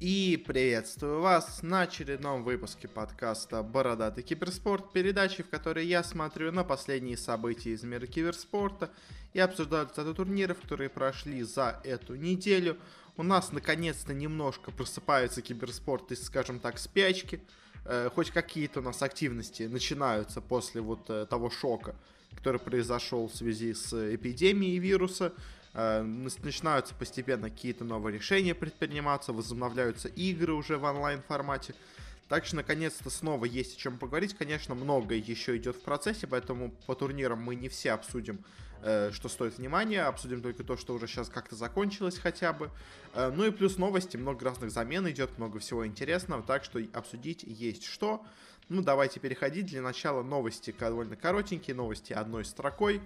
И приветствую вас на очередном выпуске подкаста «Бородатый киберспорт», передачи, в которой я смотрю на последние события из мира киберспорта и обсуждаю результаты турниров, которые прошли за эту неделю. У нас наконец-то немножко просыпается киберспорт из, скажем так, спячки. Э, хоть какие-то у нас активности начинаются после вот э, того шока, который произошел в связи с эпидемией вируса. Э, начинаются постепенно какие-то новые решения предприниматься, возобновляются игры уже в онлайн формате. Так что, наконец-то, снова есть о чем поговорить. Конечно, многое еще идет в процессе, поэтому по турнирам мы не все обсудим, э, что стоит внимания. Обсудим только то, что уже сейчас как-то закончилось хотя бы. Э, ну и плюс новости, много разных замен идет, много всего интересного, так что обсудить есть что. Ну, давайте переходить. Для начала новости довольно коротенькие, новости одной строкой.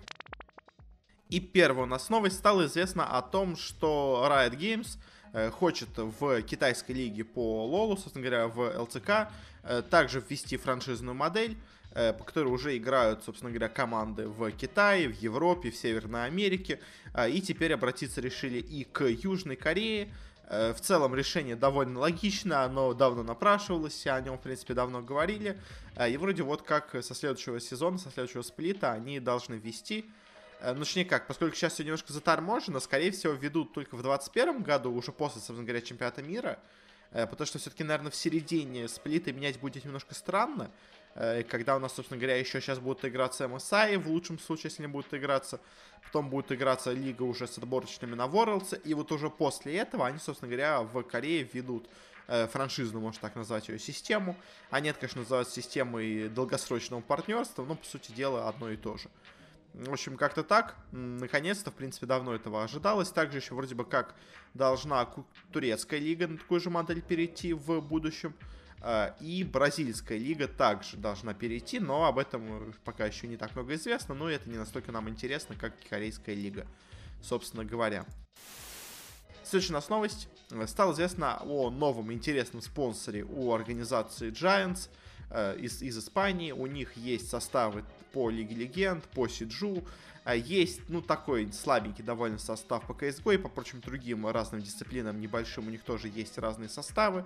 И первая у нас новость стало известно о том, что Riot Games э, хочет в китайской лиге по Лолу, собственно говоря, в ЛЦК, э, также ввести франшизную модель, э, по которой уже играют, собственно говоря, команды в Китае, в Европе, в Северной Америке. И теперь обратиться решили и к Южной Корее. В целом решение довольно логично, оно давно напрашивалось, о нем, в принципе, давно говорили. И вроде вот как со следующего сезона, со следующего сплита они должны ввести ну, точнее как, поскольку сейчас все немножко заторможено, скорее всего, введут только в 2021 году, уже после, собственно говоря, чемпионата мира. Э, потому что все-таки, наверное, в середине сплита менять будет немножко странно. Э, когда у нас, собственно говоря, еще сейчас будут играться MSI, в лучшем случае, если не будут играться. Потом будет играться лига уже с отборочными на Worlds. И вот уже после этого они, собственно говоря, в Корее введут франшизную, можно так назвать ее, систему. Они это, конечно, называют системой долгосрочного партнерства, но, по сути дела, одно и то же. В общем, как-то так. Наконец-то, в принципе, давно этого ожидалось. Также еще вроде бы как должна турецкая лига на такую же модель перейти в будущем. А, и бразильская лига также должна перейти, но об этом пока еще не так много известно. Но это не настолько нам интересно, как корейская лига, собственно говоря. Следующая у нас новость. Стало известно о новом интересном спонсоре у организации Giants – из, из Испании. У них есть составы по Лиге Легенд, по Сиджу. А есть, ну, такой слабенький довольно состав по CSGO и по прочим другим разным дисциплинам небольшим. У них тоже есть разные составы.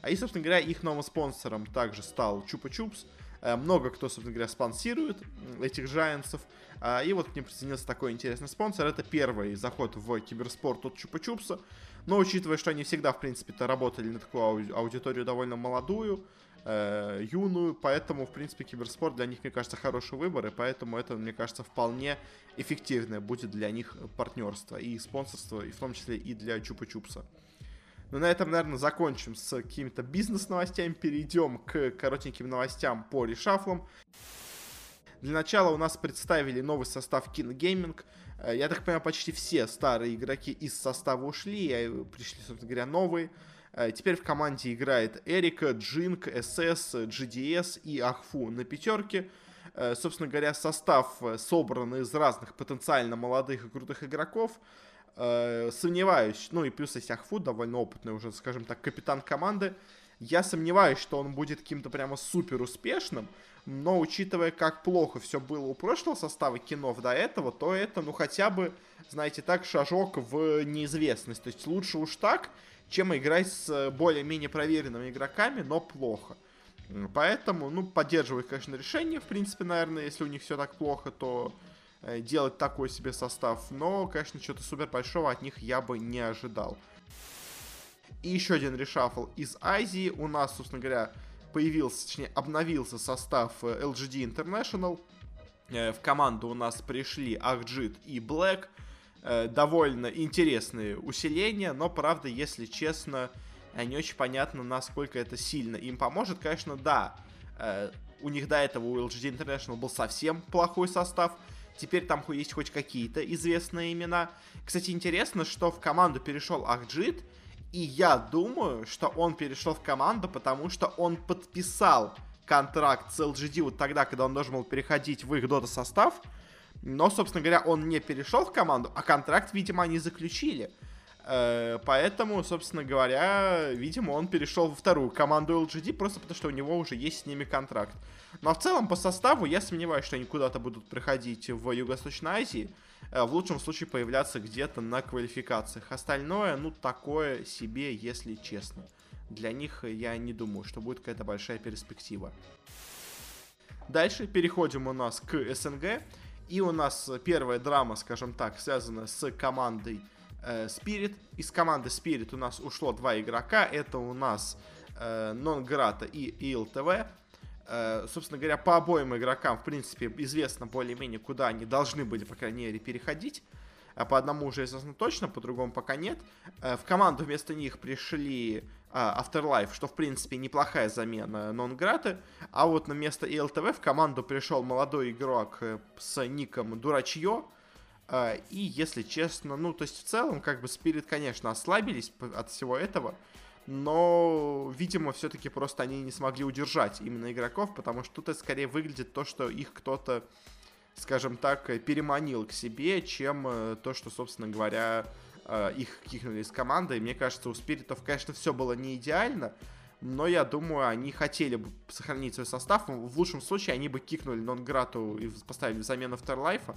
А и, собственно говоря, их новым спонсором также стал Чупа Чупс. Э, много кто, собственно говоря, спонсирует этих Giants'ов. А, и вот к ним присоединился такой интересный спонсор. Это первый заход в киберспорт от Чупа Чупса. Но учитывая, что они всегда, в принципе-то, работали на такую аудиторию довольно молодую, э, юную, поэтому, в принципе, киберспорт для них, мне кажется, хороший выбор, и поэтому это, мне кажется, вполне эффективное будет для них партнерство и спонсорство, и в том числе и для Чупа-Чупса. Ну, на этом, наверное, закончим с какими-то бизнес-новостями, перейдем к коротеньким новостям по решафлам. Для начала у нас представили новый состав King Gaming. Э, я так понимаю, почти все старые игроки из состава ушли, и пришли, собственно говоря, новые. Э, теперь в команде играет Эрика, Джинк, СС, GDS и Ахфу на пятерке. Э, собственно говоря, состав э, собран из разных потенциально молодых и крутых игроков. Сомневаюсь, ну и плюс есть Ахфу, довольно опытный уже, скажем так, капитан команды. Я сомневаюсь, что он будет каким-то прямо супер успешным, но учитывая, как плохо все было у прошлого состава кинов до этого, то это, ну, хотя бы, знаете, так, шажок в неизвестность. То есть лучше уж так, чем играть с э, более-менее проверенными игроками, но плохо. Поэтому, ну, поддерживаю их, конечно, решение. В принципе, наверное, если у них все так плохо, то э, делать такой себе состав. Но, конечно, что-то супер большого от них я бы не ожидал. И еще один решафл из Азии. У нас, собственно говоря, появился, точнее, обновился состав э, LGD International. В команду у нас пришли Ахджит и Блэк. Э, довольно интересные усиления, но, правда, если честно, э, не очень понятно, насколько это сильно им поможет. Конечно, да, э, у них до этого у LGD International был совсем плохой состав, теперь там есть хоть какие-то известные имена. Кстати, интересно, что в команду перешел Ахджит, и я думаю, что он перешел в команду, потому что он подписал контракт с LGD вот тогда, когда он должен был переходить в их дота состав, но, собственно говоря, он не перешел в команду, а контракт, видимо, они заключили. Э, поэтому, собственно говоря, видимо, он перешел во вторую команду LGD, просто потому что у него уже есть с ними контракт. Но в целом, по составу, я сомневаюсь, что они куда-то будут проходить в Юго-Восточной Азии. в лучшем случае появляться где-то на квалификациях. Остальное, ну, такое себе, если честно. Для них я не думаю, что будет какая-то большая перспектива. Дальше переходим у нас к СНГ. И у нас первая драма, скажем так, связана с командой э, Spirit. Из команды Spirit у нас ушло два игрока. Это у нас э, и ИЛТВ. Э, собственно говоря, по обоим игрокам, в принципе, известно более-менее, куда они должны были, по крайней мере, переходить. А по одному уже известно точно, по другому пока нет. Э, в команду вместо них пришли а, Afterlife, что, в принципе, неплохая замена Нонграты. А вот на место ELTV в команду пришел молодой игрок э, с ником Дурачье. А, и, если честно, ну, то есть в целом, как бы, Спирит, конечно, ослабились от всего этого. Но, видимо, все-таки просто они не смогли удержать именно игроков, потому что тут скорее выглядит то, что их кто-то, скажем так, переманил к себе, чем э, то, что, собственно говоря, э, их кикнули из команды. И мне кажется, у Спиритов, конечно, все было не идеально, но я думаю, они хотели бы сохранить свой состав. В лучшем случае они бы кикнули Нонграту и поставили замену Втерлайфа.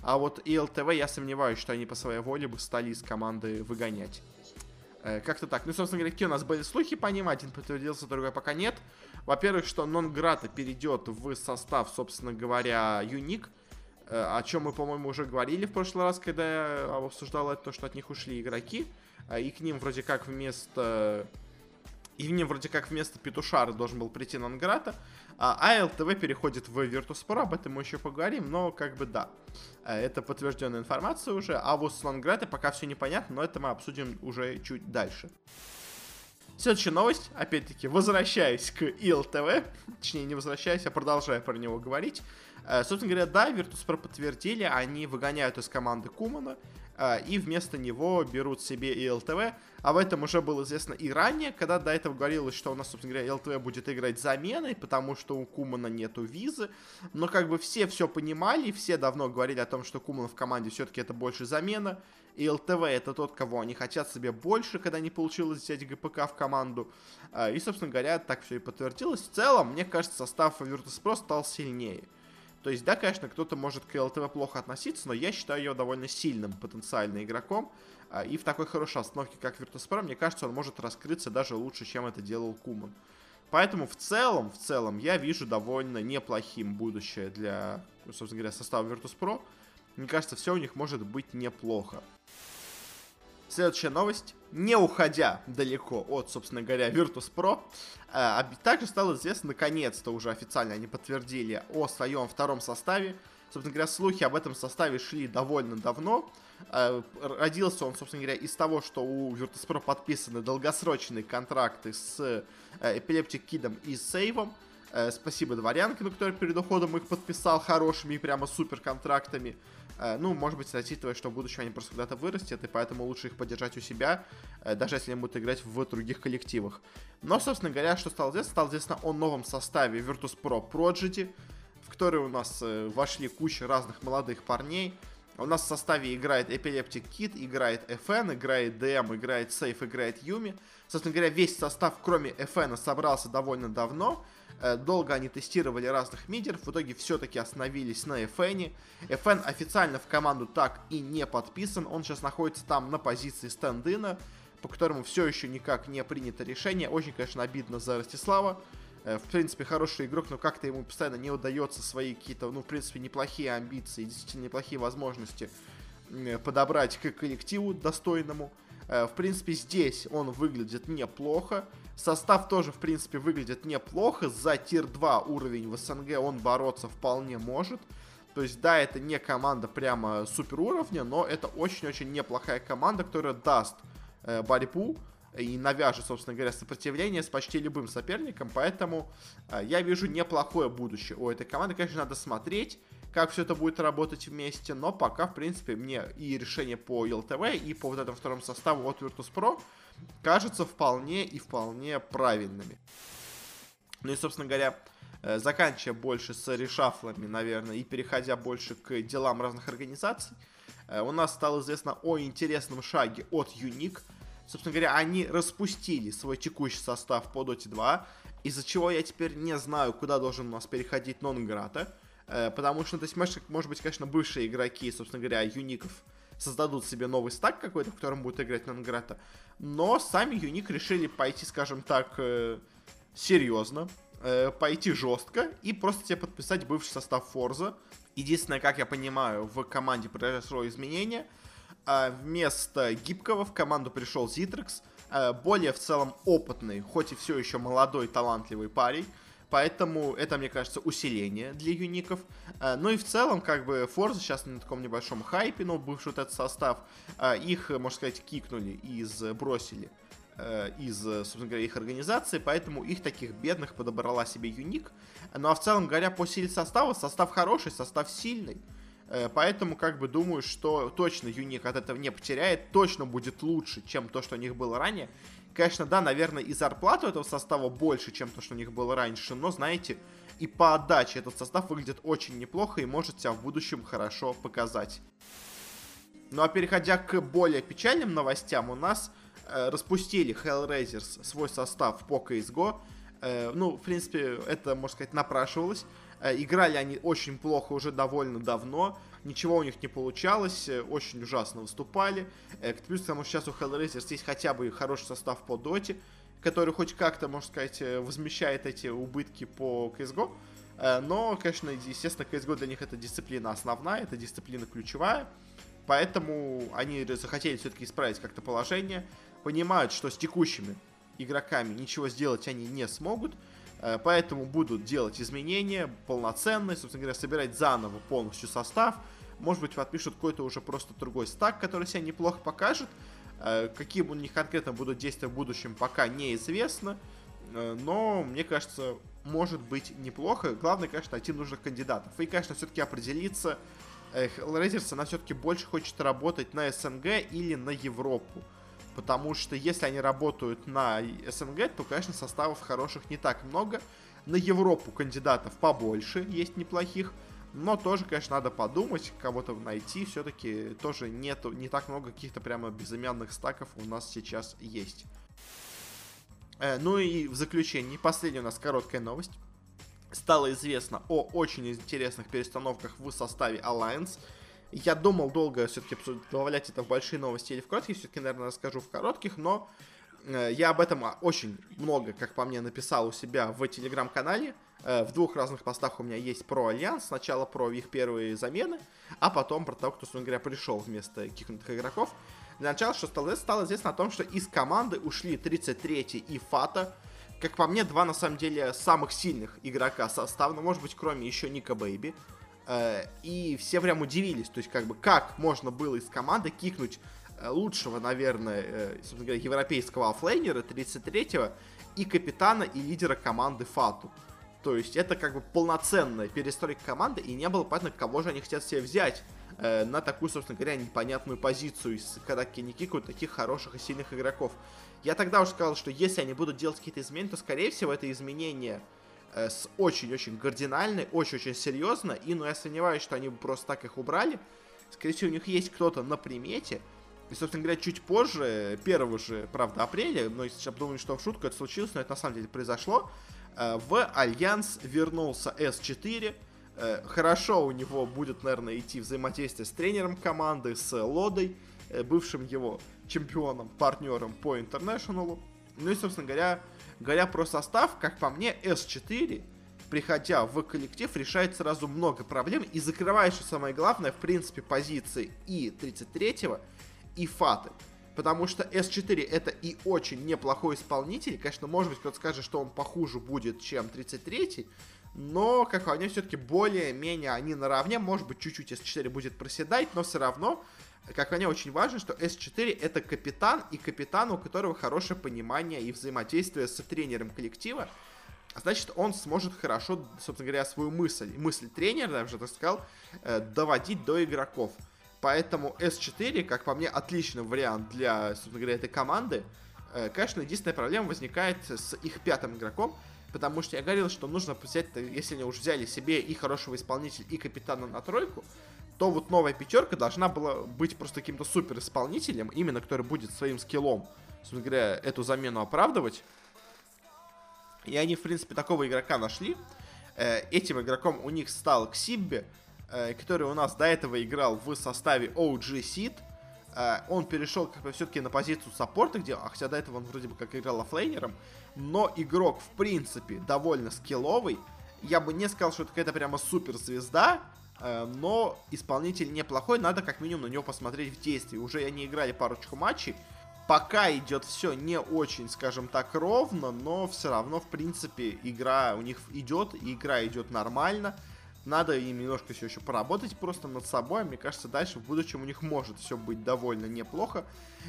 А вот ИЛТВ я сомневаюсь, что они по своей воле бы стали из команды выгонять. Э, как-то так. Ну, собственно говоря, какие у нас были слухи по ним. Один подтвердился, другой пока нет. Во-первых, что Нонграта перейдет в состав, собственно говоря, Юник. Э, о чем мы, по-моему, уже говорили в прошлый раз, когда я обсуждал это, то, что от них ушли игроки, э, и к ним вроде как вместо... И ним вроде как вместо Петушара должен был прийти Нанграта, а ЛТВ переходит в Virtus.pro, об этом мы еще поговорим, но как бы да, э, это подтвержденная информация уже, а вот с Нанграта пока все непонятно, но это мы обсудим уже чуть дальше. Следующая новость, опять-таки, возвращаясь к ИЛТВ, точнее не возвращаясь, а продолжая про него говорить, Э, собственно говоря, да, Virtus.pro подтвердили, они выгоняют из команды Кумана, э, и вместо него берут себе и ЛТВ. В этом уже было известно и ранее, когда до этого говорилось, что у нас, собственно говоря, ЛТВ будет играть заменой, потому что у Кумана нету визы. Но как бы все все понимали, все давно говорили о том, что Куман в команде все-таки это больше замена. И ЛТВ это тот, кого они хотят себе больше, когда не получилось взять ГПК в команду. Э, и, собственно говоря, так все и подтвердилось. В целом, мне кажется, состав Virtus.pro стал сильнее. То есть, да, конечно, кто-то может к ЛТВ плохо относиться, но я считаю его довольно сильным потенциально игроком. А, и в такой хорошей остановке, как Virtus.pro, мне кажется, он может раскрыться даже лучше, чем это делал Куман. Поэтому в целом, в целом, я вижу довольно неплохим будущее для, собственно говоря, состава Virtus.pro. Мне кажется, все у них может быть неплохо. Следующая новость. Не уходя далеко от, собственно говоря, Virtus.pro, э, также стало известно, наконец-то уже официально они подтвердили о своем втором составе. Собственно говоря, слухи об этом составе шли довольно давно. Э, родился он, собственно говоря, из того, что у Virtus.pro подписаны долгосрочные контракты с э, Epileptic и Сейвом. Спасибо Дворянкину, который перед уходом их подписал хорошими и прямо супер контрактами. Э, ну, может быть, рассчитывая, что в будущем они просто когда-то вырастет, и поэтому лучше их поддержать у себя, э, даже если они будут играть в других коллективах. Но, собственно говоря, что стало известно? Стало известно о новом составе Virtus.pro Prodigy, в который у нас э, вошли куча разных молодых парней. У нас в составе играет Epileptic Kid, играет FN, играет DM, играет Safe, играет Юми. Собственно говоря, весь состав, кроме FN, собрался довольно давно. Э, долго они тестировали разных мидеров, в итоге все-таки остановились на FN. FN официально в команду так и не подписан, он сейчас находится там на позиции стендина, по которому все еще никак не принято решение. Очень, конечно, обидно за Ростислава. Э, в принципе, хороший игрок, но как-то ему постоянно не удается свои какие-то, ну, в принципе, неплохие амбиции, действительно неплохие возможности подобрать к коллективу достойному. Э, в принципе, здесь он выглядит неплохо. Состав тоже, в принципе, выглядит неплохо. За тир-2 уровень в СНГ он бороться вполне может. То есть, да, это не команда прямо супер уровня, но это очень-очень неплохая команда, которая даст э, борьбу и навяжет, собственно говоря, сопротивление с почти любым соперником. Поэтому э, я вижу неплохое будущее у этой команды. Конечно, надо смотреть как все это будет работать вместе, но пока, в принципе, мне и решение по ЛТВ, и по вот этому второму составу от Virtus.pro кажется вполне и вполне правильными. Ну и, собственно говоря, э, заканчивая больше с решафлами, наверное, и переходя больше к делам разных организаций, э, у нас стало известно о интересном шаге от Unique. Собственно говоря, они распустили свой текущий состав по Dota 2, из-за чего я теперь не знаю, куда должен у нас переходить Нонграта. Э, потому что, то есть, может, быть, конечно, бывшие игроки, собственно говоря, юников создадут себе новый стак какой-то, в котором будет играть Нанграта. Но сами Юник решили пойти, скажем так, э, серьезно, э, пойти жестко и просто тебе подписать бывший состав Форза. Единственное, как я понимаю, в команде произошло изменение. Вместо гибкого в команду пришел Зитрекс, более в целом опытный, хоть и все еще молодой, талантливый парень. Поэтому это, мне кажется, усиление для юников. Э, ну и в целом, как бы, Forza сейчас на таком небольшом хайпе, но бывший вот этот состав, э, их, можно сказать, кикнули и сбросили э, из, собственно говоря, их организации, поэтому их таких бедных подобрала себе Юник. Ну а в целом, говоря по силе состава, состав хороший, состав сильный. Поэтому, как бы, думаю, что точно Юник от этого не потеряет, точно будет лучше, чем то, что у них было ранее. Конечно, да, наверное, и зарплату этого состава больше, чем то, что у них было раньше, но, знаете, и по отдаче этот состав выглядит очень неплохо и может себя в будущем хорошо показать. Ну а переходя к более печальным новостям, у нас э, распустили Hellraisers свой состав по CSGO. Э, ну, в принципе, это, можно сказать, напрашивалось. Э, играли они очень плохо уже довольно давно ничего у них не получалось, э, очень ужасно выступали. Э, плюс к тому, сейчас у Hellraisers есть хотя бы хороший состав по доте, который хоть как-то, можно сказать, э, возмещает эти убытки по CSGO. Но, конечно, естественно, CSGO для них это дисциплина основная, это дисциплина ключевая. Поэтому они захотели все-таки исправить как-то положение. Понимают, что с текущими игроками ничего сделать они не смогут. Поэтому будут делать изменения полноценные, собственно говоря, собирать заново полностью состав. Может быть, подпишут какой-то уже просто другой стак, который себя неплохо покажет. Э, какие у них конкретно будут действия в будущем, пока неизвестно. Э, но, мне кажется, может быть неплохо. Главное, конечно, найти нужных кандидатов. И, конечно, все-таки определиться. Hellraisers, она все-таки больше хочет работать на СНГ или на Европу. Потому что если они работают на СНГ, то, конечно, составов хороших не так много. На Европу кандидатов побольше, есть неплохих. Но тоже, конечно, надо подумать, кого-то найти. Все-таки тоже нету, не так много каких-то прямо безымянных стаков у нас сейчас есть. Э, ну и в заключении, последняя у нас короткая новость. Стало известно о очень интересных перестановках в составе Alliance. Я думал долго все-таки добавлять это в большие новости или в короткие. Все-таки, наверное, расскажу в коротких, но э, я об этом очень много, как по мне, написал у себя в телеграм-канале. Э, в двух разных постах у меня есть про Альянс. Сначала про их первые замены, а потом про того, кто, собственно говоря, пришел вместо кикнутых игроков. Для начала, что стало, стало известно о том, что из команды ушли 33 и Фата. Как по мне, два, на самом деле, самых сильных игрока состава, ну, может быть, кроме еще Ника Бэйби. Э, и все прям удивились, то есть, как бы, как можно было из команды кикнуть э, лучшего, наверное, собственно говоря, европейского оффлейнера 33-го и капитана и лидера команды Фату. То есть это как бы полноценная перестройка команды, и не было понятно, кого же они хотят себе взять э, на такую, собственно говоря, непонятную позицию, когда не кикают таких хороших и сильных игроков. Я тогда уже сказал, что если они будут делать какие-то изменения, то, скорее всего, это изменение э, с очень-очень кардинальной, очень-очень серьезно, и, ну, я сомневаюсь, что они бы просто так их убрали. Скорее всего, у них есть кто-то на примете, и, собственно говоря, чуть позже, 1 же, правда, апреля, но если думаю, что в шутку это случилось, но это на самом деле произошло, Э, в Альянс вернулся S4. Э, хорошо у него будет, наверное, идти взаимодействие с тренером команды, с Лодой, э, бывшим его чемпионом, партнером по интернешнлу. Ну и, собственно говоря, говоря про состав, как по мне, S4, приходя в коллектив, решает сразу много проблем и закрывает, что самое главное, в принципе, позиции и 33-го, и Фаты. Потому что S4 это и очень неплохой исполнитель. Конечно, может быть, кто-то скажет, что он похуже будет, чем 33 но, как мне, все-таки более-менее они наравне. Может быть, чуть-чуть S4 будет проседать, но все равно, как мне, очень важно, что S4 это капитан, и капитан, у которого хорошее понимание и взаимодействие с тренером коллектива. Значит, он сможет хорошо, собственно говоря, свою мысль, мысль тренера, я уже так сказал, э, доводить до игроков. Поэтому S4, как по мне, отличный вариант для, собственно говоря, этой команды. Э, конечно, единственная проблема возникает с их пятым игроком, потому что я говорил, что нужно взять, если они уже взяли себе и хорошего исполнителя, и капитана на тройку, то вот новая пятерка должна была быть просто каким-то супер исполнителем, именно который будет своим скиллом, собственно говоря, эту замену оправдывать. И они, в принципе, такого игрока нашли. Этим игроком у них стал Ксибби, который у нас до этого играл в составе OG Seed. Он перешел как бы все-таки на позицию саппорта, где, а хотя до этого он вроде бы как играл оффлейнером, но игрок в принципе довольно скилловый. Я бы не сказал, что это какая-то прямо суперзвезда, но исполнитель неплохой, надо как минимум на него посмотреть в действии. Уже они играли парочку матчей, пока идет все не очень, скажем так, ровно, но все равно, в принципе, игра у них идет, игра идет нормально. Надо им немножко все еще поработать просто над собой. Мне кажется, дальше в будущем у них может все быть довольно неплохо.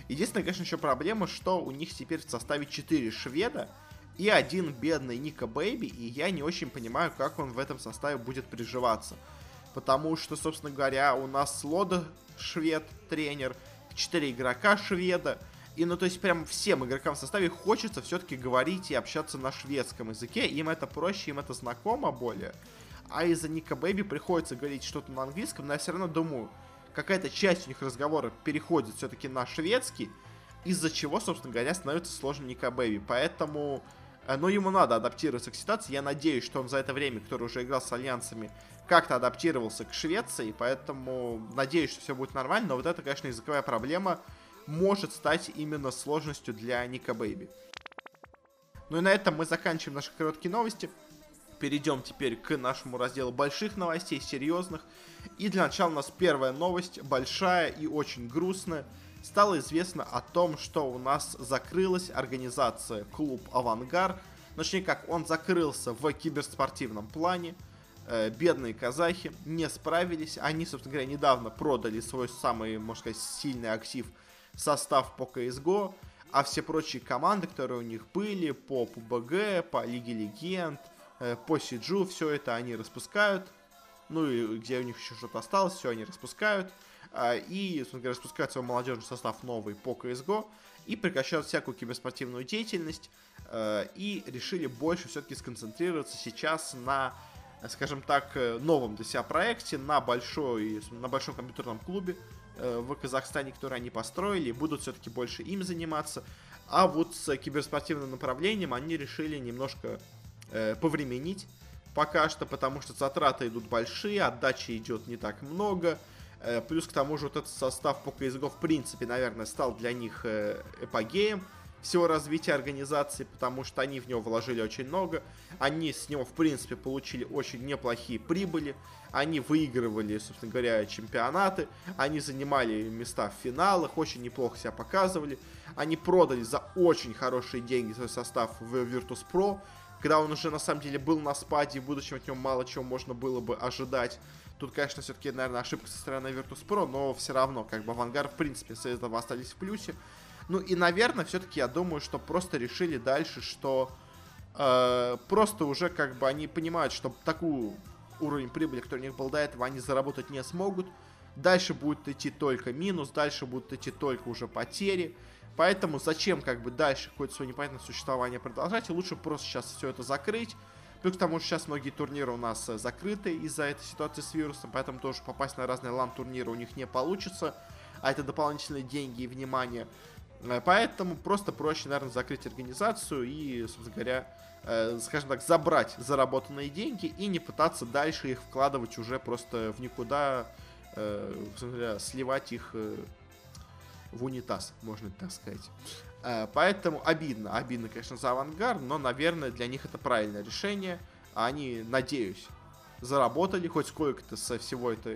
Единственная, конечно, еще проблема, что у них теперь в составе 4 шведа и один бедный Ника Бэйби, и я не очень понимаю, как он в этом составе будет приживаться. Потому что, собственно говоря, у нас Лода швед, тренер, 4 игрока шведа, и, ну, то есть, прям всем игрокам в составе хочется все-таки говорить и общаться на шведском языке. Им это проще, им это знакомо более. А из-за Ника Бэби приходится говорить что-то на английском, но я все равно думаю, какая-то часть у них разговора переходит все-таки на шведский, из-за чего, собственно говоря, становится сложно Ника Бэби. Поэтому, э, ну, ему надо адаптироваться к ситуации. Я надеюсь, что он за это время, который уже играл с альянсами, как-то адаптировался к Швеции, поэтому надеюсь, что все будет нормально, но вот это, конечно, языковая проблема, может стать именно сложностью для Ника Бэйби. Ну и на этом мы заканчиваем наши короткие новости. Перейдем теперь к нашему разделу больших новостей, серьезных. И для начала у нас первая новость, большая и очень грустная. Стало известно о том, что у нас закрылась организация клуб «Авангар». Точнее как, он закрылся в киберспортивном плане. Э, бедные казахи не справились. Они, собственно говоря, недавно продали свой самый, можно сказать, сильный актив – состав по CSGO, а все прочие команды, которые у них были по PUBG, по Лиге Легенд, э, по Сиджу, все это они распускают. Ну и где у них еще что-то осталось, все они распускают. А, и, собственно говоря, распускают свой молодежный состав новый по CSGO и прекращают всякую киберспортивную деятельность э, и решили больше все-таки сконцентрироваться сейчас на, скажем так, э, новом для себя проекте, на, большой, на большом компьютерном клубе, Э, в Казахстане, которые они построили, будут все-таки больше им заниматься. А вот с киберспортивным направлением они решили немножко э, повременить пока что, потому что затраты идут большие, отдачи идет не так много. Э, плюс к тому же вот этот состав по CSGO в принципе, наверное, стал для них э, эпогеем всего развития организации, потому что они в него вложили очень много. Они с него, в принципе, получили очень неплохие прибыли. Они выигрывали, собственно говоря, чемпионаты. Они занимали места в финалах, очень неплохо себя показывали. Они продали за очень хорошие деньги свой состав в Virtus.pro, когда он уже на самом деле был на спаде, и в будущем от него мало чего можно было бы ожидать. Тут, конечно, все-таки, наверное, ошибка со стороны Virtus.pro, но все равно, как бы, Авангар, в принципе, с этого остались в плюсе. Ну и, наверное, все-таки я думаю, что просто решили дальше, что э, просто уже как бы они понимают, что такую уровень прибыли, который у них был до этого, они заработать не смогут. Дальше будет идти только минус, дальше будут идти только уже потери. Поэтому зачем как бы дальше какое-то свое непонятное существование продолжать, и лучше просто сейчас все это закрыть. Плюс к тому, что сейчас многие турниры у нас э, закрыты из-за этой ситуации с вирусом, поэтому тоже попасть на разные лан-турниры у них не получится. А это дополнительные деньги и внимание. Э, поэтому просто проще, наверное, закрыть организацию и, собственно говоря, э, скажем так, забрать заработанные деньги и не пытаться дальше их вкладывать уже просто в никуда, э, говоря, сливать их э, в унитаз, можно так сказать. Э, поэтому обидно, обидно, конечно, за авангард, но, наверное, для них это правильное решение. Они, надеюсь, заработали хоть сколько-то со всего, это,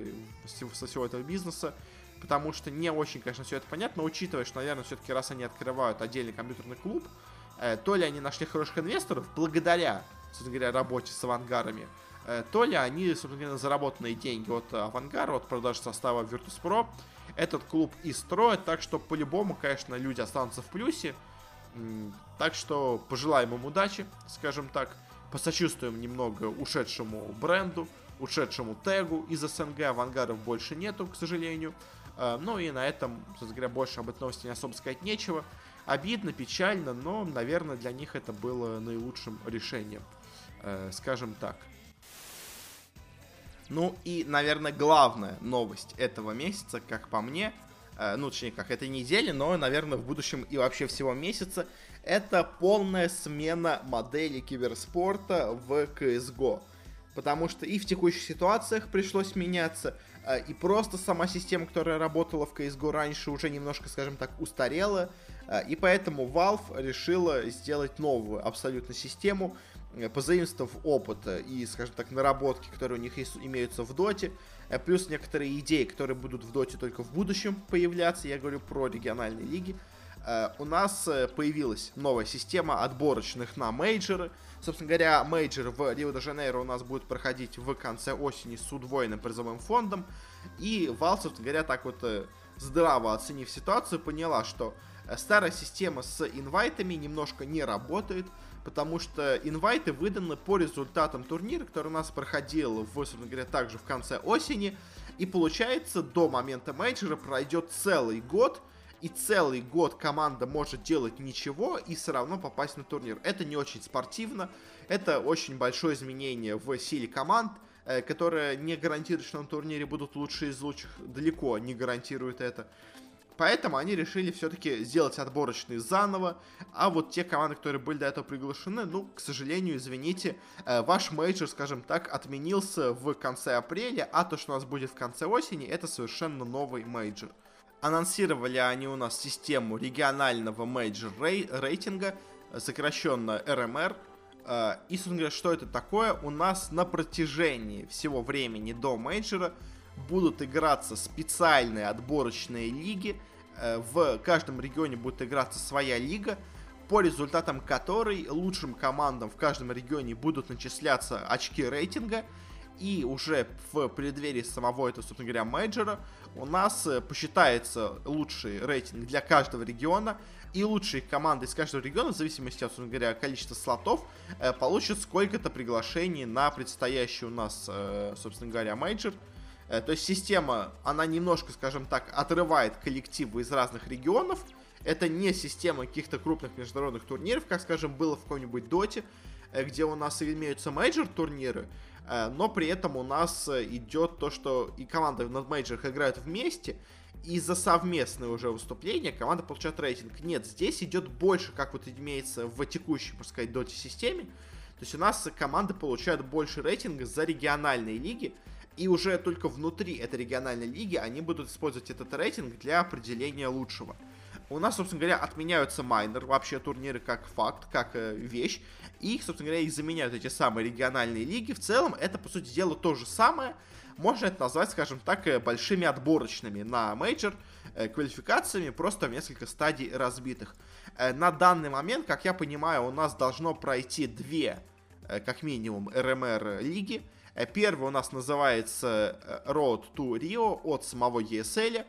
со всего этого бизнеса потому что не очень, конечно, все это понятно, учитывая, что, наверное, все-таки раз они открывают отдельный компьютерный клуб, э, то ли они нашли хороших инвесторов благодаря, собственно говоря, работе с авангарами, э, то ли они, собственно говоря, заработанные деньги от авангара, от продажи состава Virtus.pro, этот клуб и строят, так что по-любому, конечно, люди останутся в плюсе, так что пожелаем им удачи, скажем так, посочувствуем немного ушедшему бренду, ушедшему тегу из СНГ, авангаров больше нету, к сожалению. Э, ну и на этом, собственно говоря, больше об этой новости не особо сказать нечего. Обидно, печально, но, наверное, для них это было наилучшим решением, э, скажем так. Ну и, наверное, главная новость этого месяца, как по мне, э, ну, точнее, как этой недели, но, наверное, в будущем и вообще всего месяца, это полная смена модели киберспорта в CSGO. потому что и в текущих ситуациях пришлось меняться, э, и просто сама система, которая работала в CSGO раньше, уже немножко, скажем так, устарела, э, и поэтому Valve решила сделать новую абсолютно систему, позаимствовав опыт и, скажем так, наработки, которые у них есть, имеются в доте, плюс некоторые идеи, которые будут в доте только в будущем появляться, я говорю про региональные лиги, у нас появилась новая система отборочных на мейджоры, Собственно говоря, мейджор в Рио-де-Жанейро у нас будет проходить в конце осени с удвоенным призовым фондом. И Valve, собственно говоря, так вот э, здраво оценив ситуацию, поняла, что э, старая система с инвайтами немножко не работает, потому что инвайты выданы по результатам турнира, который у нас проходил, в, собственно говоря, также в конце осени. И получается, до момента мейджора пройдет целый год, и целый год команда может делать ничего и все равно попасть на турнир. Это не очень спортивно, это очень большое изменение в силе команд, э, которое не гарантирует, что на турнире будут лучшие из лучших, далеко не гарантирует это. Поэтому они решили все-таки сделать отборочные заново. А вот те команды, которые были до этого приглашены, ну, к сожалению, извините, э, ваш мейджор, скажем так, отменился в конце апреля, а то, что у нас будет в конце осени, это совершенно новый мейджор. Анонсировали они у нас систему регионального мейджор рейтинга, сокращенно RMR. Э, и, собственно говоря, что это такое? У нас на протяжении всего времени до мейджора будут играться специальные отборочные лиги. Э, в каждом регионе будет играться своя лига, по результатам которой лучшим командам в каждом регионе будут начисляться очки рейтинга. И уже в преддверии самого этого, собственно говоря, мейджора у нас э, посчитается лучший рейтинг для каждого региона, и лучшие команды из каждого региона, в зависимости от, собственно говоря, количества слотов, э, получат сколько-то приглашений на предстоящий у нас, собственно говоря, мейджор. То есть система, она немножко, скажем так, отрывает коллективы из разных регионов. Это не система каких-то крупных международных турниров, как, скажем, было в какой-нибудь доте, где у нас имеются мейджор турниры, Э, но при этом у нас э, идет то, что и команды на мейджорах играют вместе, и за совместное уже выступление команда получает рейтинг. Нет, здесь идет больше, как вот имеется в текущей, можно сказать, доте системе. То есть у нас команды получают больше рейтинга за региональные лиги, и уже только внутри этой региональной лиги они будут использовать этот рейтинг для определения лучшего. У нас, собственно говоря, отменяются майноры, вообще турниры как факт, как э, вещь. И собственно говоря, их заменяют эти самые региональные лиги. В целом, это, по сути дела, то же самое. Можно это назвать, скажем так, э, большими отборочными на мейджор э, квалификациями, просто в несколько стадий разбитых. Э, на данный момент, как я понимаю, у нас должно пройти две, как минимум, RMR Э, первая у нас называется э, Road to Rio от самого ESL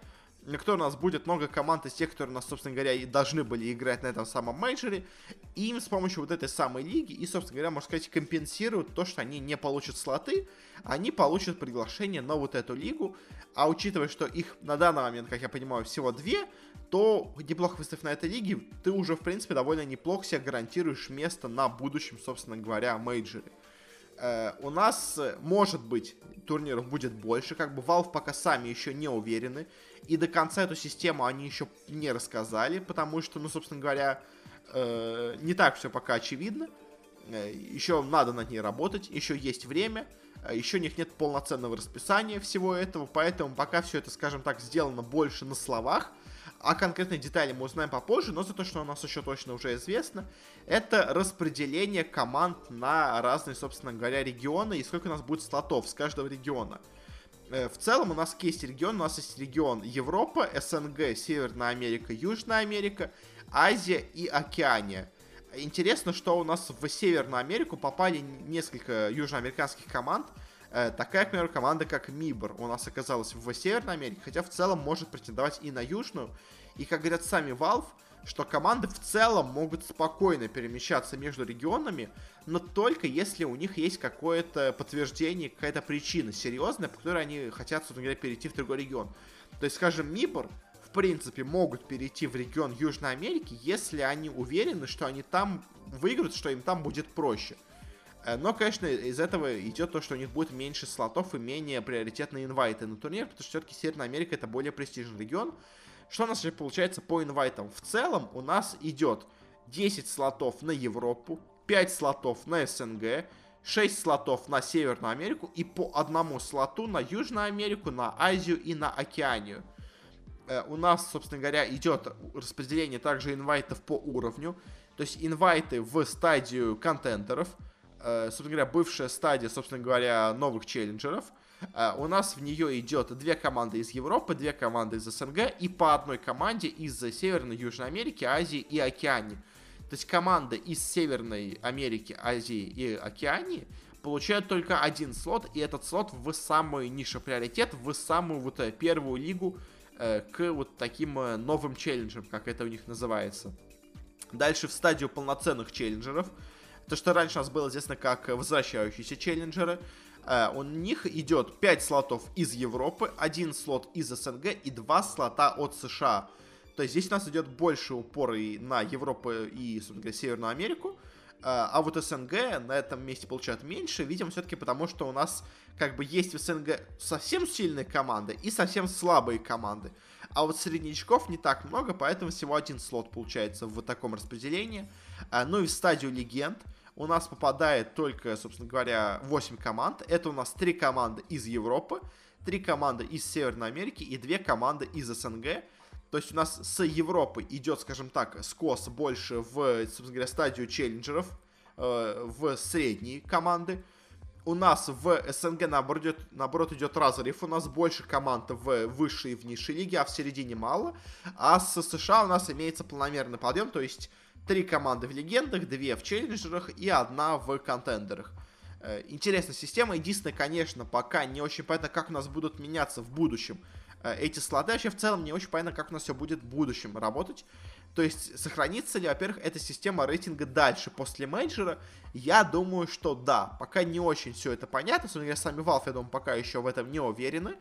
кто у нас будет много команд из тех, которые у нас, собственно говоря, и должны были играть на этом самом мейджоре. Им с помощью вот этой самой лиги и, собственно говоря, можно сказать, компенсируют то, что они не получат слоты, они получат приглашение на вот эту лигу. А учитывая, что их на данный момент, как я понимаю, всего две, то неплохо выступив на этой лиге, ты уже, в принципе, довольно неплохо себе гарантируешь место на будущем, собственно говоря, мейджоре. Э, у нас, может быть, турниров будет больше, как бы Valve пока сами еще не уверены. И до конца эту систему они еще не рассказали, потому что, ну, собственно говоря, э, не так все пока очевидно. Э, еще надо над ней работать, еще есть время, э, еще у них нет полноценного расписания всего этого, поэтому пока все это, скажем так, сделано больше на словах, а конкретные детали мы узнаем попозже, но за то, что у нас еще точно уже известно, это распределение команд на разные, собственно говоря, регионы и сколько у нас будет слотов с каждого региона. Э, в целом у нас есть регион, у нас есть регион Европа, СНГ, Северная Америка, Южная Америка, Азия и Океания. Интересно, что у нас в Северную Америку попали несколько южноамериканских команд. Э, такая, к примеру, команда, как Мибор, у нас оказалась в Северной Америке, хотя в целом может претендовать и на Южную. И, как говорят сами Valve, что команды в целом могут спокойно перемещаться между регионами, но только если у них есть какое-то подтверждение, какая-то причина серьезная, по которой они хотят, собственно говоря, перейти в другой регион. То есть, скажем, Мибор, в принципе, могут перейти в регион Южной Америки, если они уверены, что они там выиграют, что им там будет проще. Э, но, конечно, из этого идет то, что у них будет меньше слотов и менее приоритетные инвайты на турнир, потому что все-таки Северная Америка это более престижный регион, что у нас же получается по инвайтам? В целом у нас идет 10 слотов на Европу, 5 слотов на СНГ, 6 слотов на Северную Америку и по одному слоту на Южную Америку, на Азию и на Океанию. Э, у нас, собственно говоря, идет распределение также инвайтов по уровню. То есть инвайты в стадию контентеров. Э, собственно говоря, бывшая стадия, собственно говоря, новых челленджеров. Э, у нас в нее идет две команды из Европы, две команды из СНГ и по одной команде из Северной, Южной Америки, Азии и Океании. То есть команды из Северной Америки, Азии и Океании получают только один слот, и этот слот в самый низший приоритет, в самую вот э, первую лигу к вот таким новым челленджам, как это у них называется. Дальше в стадию полноценных челленджеров. То, что раньше у нас было известно как возвращающиеся челленджеры. Э, у них идет 5 слотов из Европы, один слот из СНГ и 2 слота от США. То есть здесь у нас идет больше упор и на Европу и, собственно говоря, Северную Америку. А, а вот СНГ на этом месте получают меньше, видимо, все-таки потому, что у нас как бы есть в СНГ совсем сильные команды и совсем слабые команды. А вот среднячков не так много, поэтому всего один слот получается в таком распределении. А, ну и в стадию легенд у нас попадает только, собственно говоря, 8 команд. Это у нас 3 команды из Европы, 3 команды из Северной Америки и 2 команды из СНГ. То есть у нас с Европы идет, скажем так, скос больше в, собственно говоря, стадию челленджеров, э, в средние команды. У нас в СНГ, наоборот, идет, наоборот, идет разрыв. У нас больше команд в высшей и в низшей лиге, а в середине мало. А с США у нас имеется планомерный подъем, то есть три команды в легендах, две в челленджерах и одна в контендерах. Э, интересная система. Единственное, конечно, пока не очень понятно, как у нас будут меняться в будущем Э, эти слоты. Вообще, в целом, не очень понятно, как у нас все будет в будущем работать. То есть, сохранится ли, во-первых, эта система рейтинга дальше, после мейджора? Я думаю, что да. Пока не очень все это понятно. Собственно сами Valve, я думаю, пока еще в этом не уверены.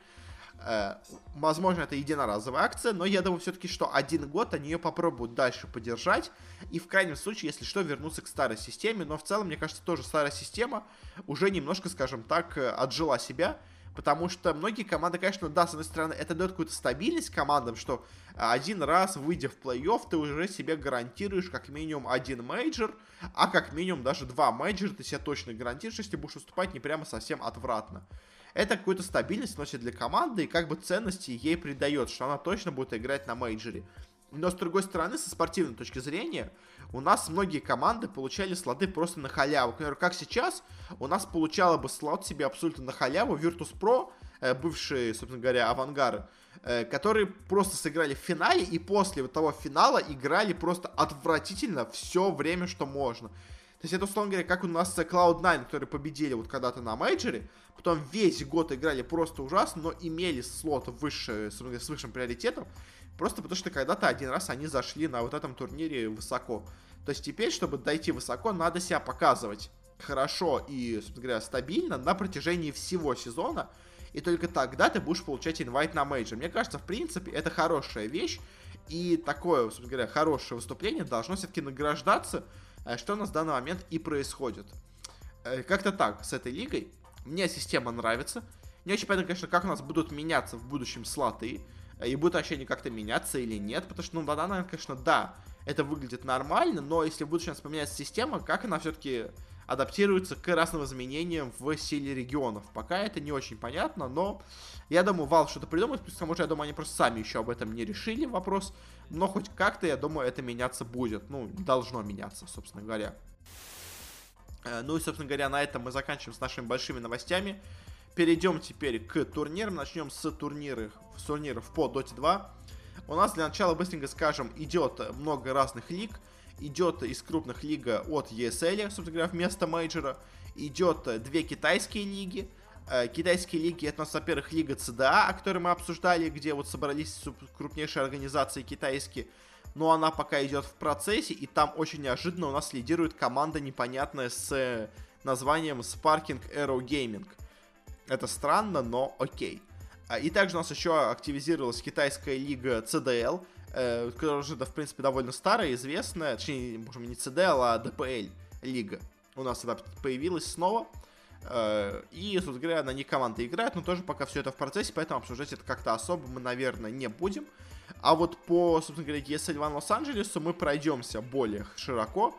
Э, возможно, это единоразовая акция, но я думаю все-таки, что один год они ее попробуют дальше поддержать. И в крайнем случае, если что, вернуться к старой системе. Но в целом, мне кажется, тоже старая система уже немножко, скажем так, э, отжила себя. Потому что многие команды, конечно, да, с одной стороны, это дает какую-то стабильность командам, что один раз, выйдя в плей-офф, ты уже себе гарантируешь как минимум один мейджор, а как минимум даже два мейджора ты себе точно гарантируешь, если будешь выступать не прямо совсем отвратно. Это какую-то стабильность носит для команды и как бы ценности ей придает, что она точно будет играть на мейджоре. Но с другой стороны, со спортивной точки зрения, у нас многие команды получали слоты просто на халяву. Например, как сейчас, у нас получала бы слот себе абсолютно на халяву Virtus.pro, э, бывшие, собственно говоря, авангары, э, которые просто сыграли в финале и после вот того финала играли просто отвратительно все время, что можно. То есть это, условно говоря, как у нас Cloud9, которые победили вот когда-то на мейджоре, потом весь год играли просто ужасно, но имели слот выше, с высшим приоритетом, Просто потому что когда-то один раз они зашли на вот этом турнире высоко. То есть теперь, чтобы дойти высоко, надо себя показывать хорошо и, собственно говоря, стабильно на протяжении всего сезона. И только тогда ты будешь получать инвайт на мейджор. Мне кажется, в принципе, это хорошая вещь. И такое, собственно говоря, хорошее выступление должно все-таки награждаться, что у нас в данный момент и происходит. Э, как-то так, с этой лигой. Мне система нравится. Не очень понятно, конечно, как у нас будут меняться в будущем слоты и будут вообще они как-то меняться или нет, потому что, ну, да, наверное, конечно, да, это выглядит нормально, но если в будущем поменяется система, как она все-таки адаптируется к разным изменениям в силе регионов. Пока это не очень понятно, но я думаю, Valve что-то придумает, плюс к тому же, я думаю, они просто сами еще об этом не решили вопрос, но хоть как-то, я думаю, это меняться будет, ну, должно меняться, собственно говоря. Э, ну и, собственно говоря, на этом мы заканчиваем с нашими большими новостями перейдем теперь к турнирам. Начнем с турниров, с турниров по Dota 2. У нас для начала, быстренько скажем, идет много разных лиг. Идет из крупных лига от ESL, собственно говоря, вместо мейджора. Идет две китайские лиги. Э, китайские лиги, это у нас, во-первых, лига ЦДА, о которой мы обсуждали, где вот собрались крупнейшие организации китайские. Но она пока идет в процессе, и там очень неожиданно у нас лидирует команда непонятная с названием Sparking Arrow Gaming. Это странно, но окей. А, и также у нас еще активизировалась китайская лига CDL, э, которая уже, да, в принципе, довольно старая, известная, точнее, может не CDL, а DPL лига. У нас она появилась снова. Э, и, собственно говоря, на ней команда играет, но тоже пока все это в процессе, поэтому обсуждать это как-то особо мы, наверное, не будем. А вот по, собственно говоря, ESL One Лос-Анджелесу мы пройдемся более широко.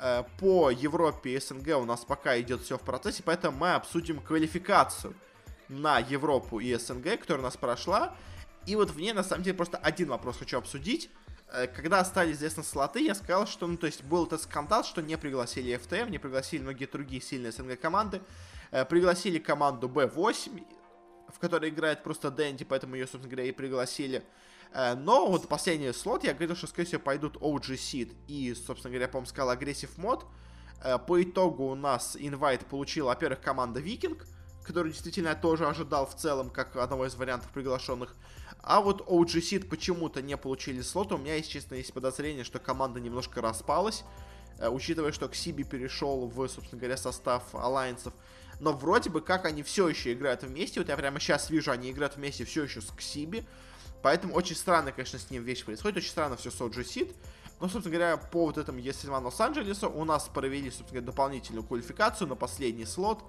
Э, по Европе и СНГ у нас пока идет все в процессе, поэтому мы обсудим квалификацию на Европу и СНГ, которая у нас прошла. И вот в ней, на самом деле, просто один вопрос хочу обсудить. Э, когда стали известны слоты, я сказал, что, ну, то есть, был этот скандал, что не пригласили FTM, не пригласили многие другие сильные СНГ команды. Э, пригласили команду B8, в которой играет просто Дэнди, поэтому ее, собственно говоря, и пригласили. Э, но вот последний слот, я говорил, что, скорее всего, пойдут OG Seed и, собственно говоря, по-моему, сказал Aggressive Mod. По итогу у нас инвайт получила, во-первых, команда Викинг, которую действительно я тоже ожидал в целом, как одного из вариантов приглашенных. А вот OG почему-то не получили слот. У меня, если честно, есть подозрение, что команда немножко распалась. Э, учитывая, что Ксиби перешел в, собственно говоря, состав алайенсов. Но вроде бы как они все еще играют вместе. Вот я прямо сейчас вижу, они играют вместе все еще с Ксиби. Поэтому очень странно, конечно, с ним вещь происходит. Очень странно все с OG Seed. Но, собственно говоря, по вот этому ES1 Лос-Анджелесу у нас провели, собственно говоря, дополнительную квалификацию на последний слот,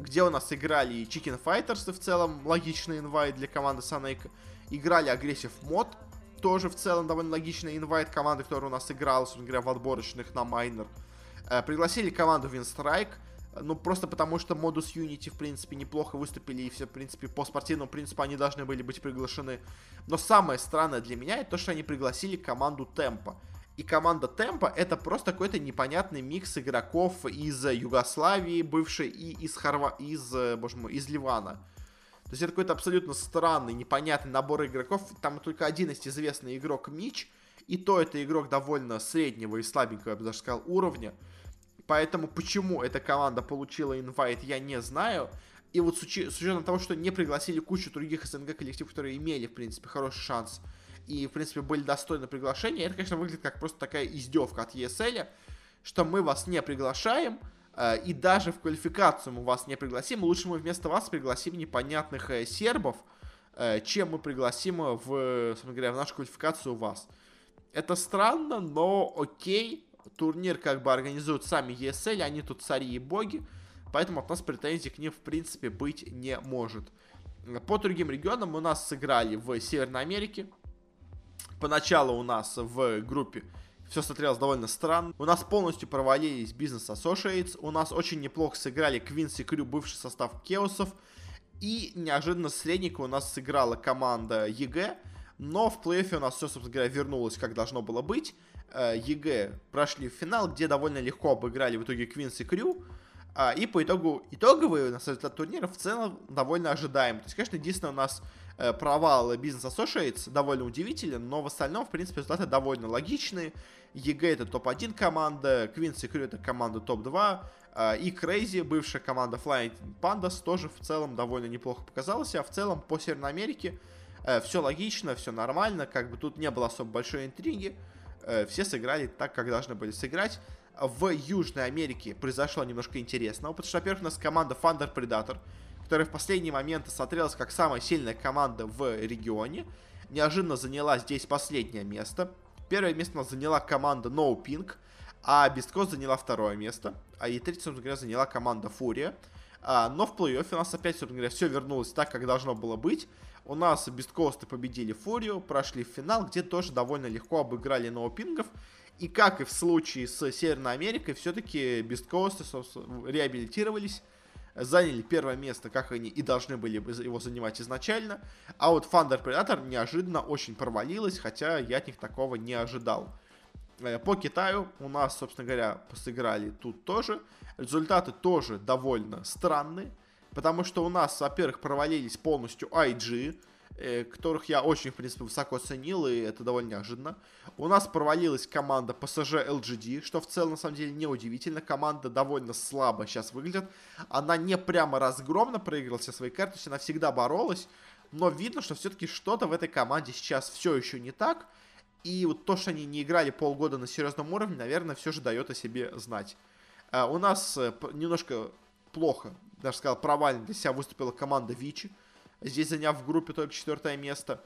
где у нас играли и Chicken Fighters, в целом логичный инвайт для команды Санейка. Играли Aggressive Mod, тоже в целом довольно логичный инвайт команды, которая у нас играла, собственно говоря, в отборочных на майнер. Э, пригласили команду Winstrike, ну, просто потому что модус Unity, в принципе, неплохо выступили, и все, в принципе, по спортивному принципу они должны были быть приглашены. Но самое странное для меня, это то, что они пригласили команду Темпа. И команда Темпа это просто какой-то непонятный микс игроков из Югославии бывшей и из Хорва... из, боже мой, из Ливана. То есть это какой-то абсолютно странный, непонятный набор игроков. Там только один есть известный игрок Мич, и то это игрок довольно среднего и слабенького, я бы даже сказал, уровня. Поэтому почему эта команда получила инвайт, я не знаю. И вот с учетом того, что не пригласили кучу других СНГ коллективов, которые имели, в принципе, хороший шанс и, в принципе, были достойны приглашения, это, конечно, выглядит как просто такая издевка от ESL, что мы вас не приглашаем, э, и даже в квалификацию мы вас не пригласим, лучше мы вместо вас пригласим непонятных э, сербов, э, чем мы пригласим в, собственно говоря, в нашу квалификацию вас. Это странно, но окей, турнир как бы организуют сами ESL, они тут цари и боги, поэтому от нас претензий к ним в принципе быть не может. По другим регионам у нас сыграли в Северной Америке. Поначалу у нас в группе все смотрелось довольно странно. У нас полностью провалились Business Associates. У нас очень неплохо сыграли Quincy Crew, бывший состав Chaos ов. И неожиданно средненько у нас сыграла команда EG. Но в плей-оффе у нас все, собственно говоря, вернулось, как должно было быть. EG прошли в финал, где довольно легко обыграли в итоге Quincy Crew. И по итогу, итоговые на результат турнира в целом довольно ожидаем. То есть, конечно, единственное у нас провал Business Associates довольно удивителен, но в остальном, в принципе, результаты довольно логичные. EG это топ-1 команда, Quincy Crew это команда топ-2, э, и Crazy, бывшая команда Flying Pandas, тоже в целом довольно неплохо показалась. А в целом по Северной Америке э, все логично, все нормально, как бы тут не было особо большой интриги. Э, все сыграли так, как должны были сыграть. В Южной Америке произошло немножко интересного, потому что, во-первых, у нас команда Thunder Predator, которая в последний момент смотрелась как самая сильная команда в регионе, неожиданно заняла здесь последнее место. Первое место у нас заняла команда No Pink, а Бесткос заняла второе место, а и третье, собственно говоря, заняла команда Фурия. А, но в плей-оффе у нас опять, собственно говоря, все вернулось так, как должно было быть. У нас Бесткосты победили Фурию, прошли в финал, где тоже довольно легко обыграли ноупингов. И как и в случае с Северной Америкой, все-таки Бесткосты реабилитировались, заняли первое место, как они и должны были его занимать изначально. А вот Thunder Predator неожиданно очень провалилась, хотя я от них такого не ожидал. Э, по Китаю у нас, собственно говоря, сыграли тут тоже. Результаты тоже довольно странные. Потому что у нас, во-первых, провалились полностью IG, которых я очень, в принципе, высоко ценил, и это довольно неожиданно. У нас провалилась команда PSG LGD, что в целом, на самом деле, неудивительно. Команда довольно слабо сейчас выглядит. Она не прямо разгромно проиграла все свои карты, то есть она всегда боролась. Но видно, что все-таки что-то в этой команде сейчас все еще не так. И вот то, что они не играли полгода на серьезном уровне, наверное, все же дает о себе знать. А у нас э, немножко плохо даже сказал, провально для себя выступила команда Vici, здесь заняв в группе только четвертое место.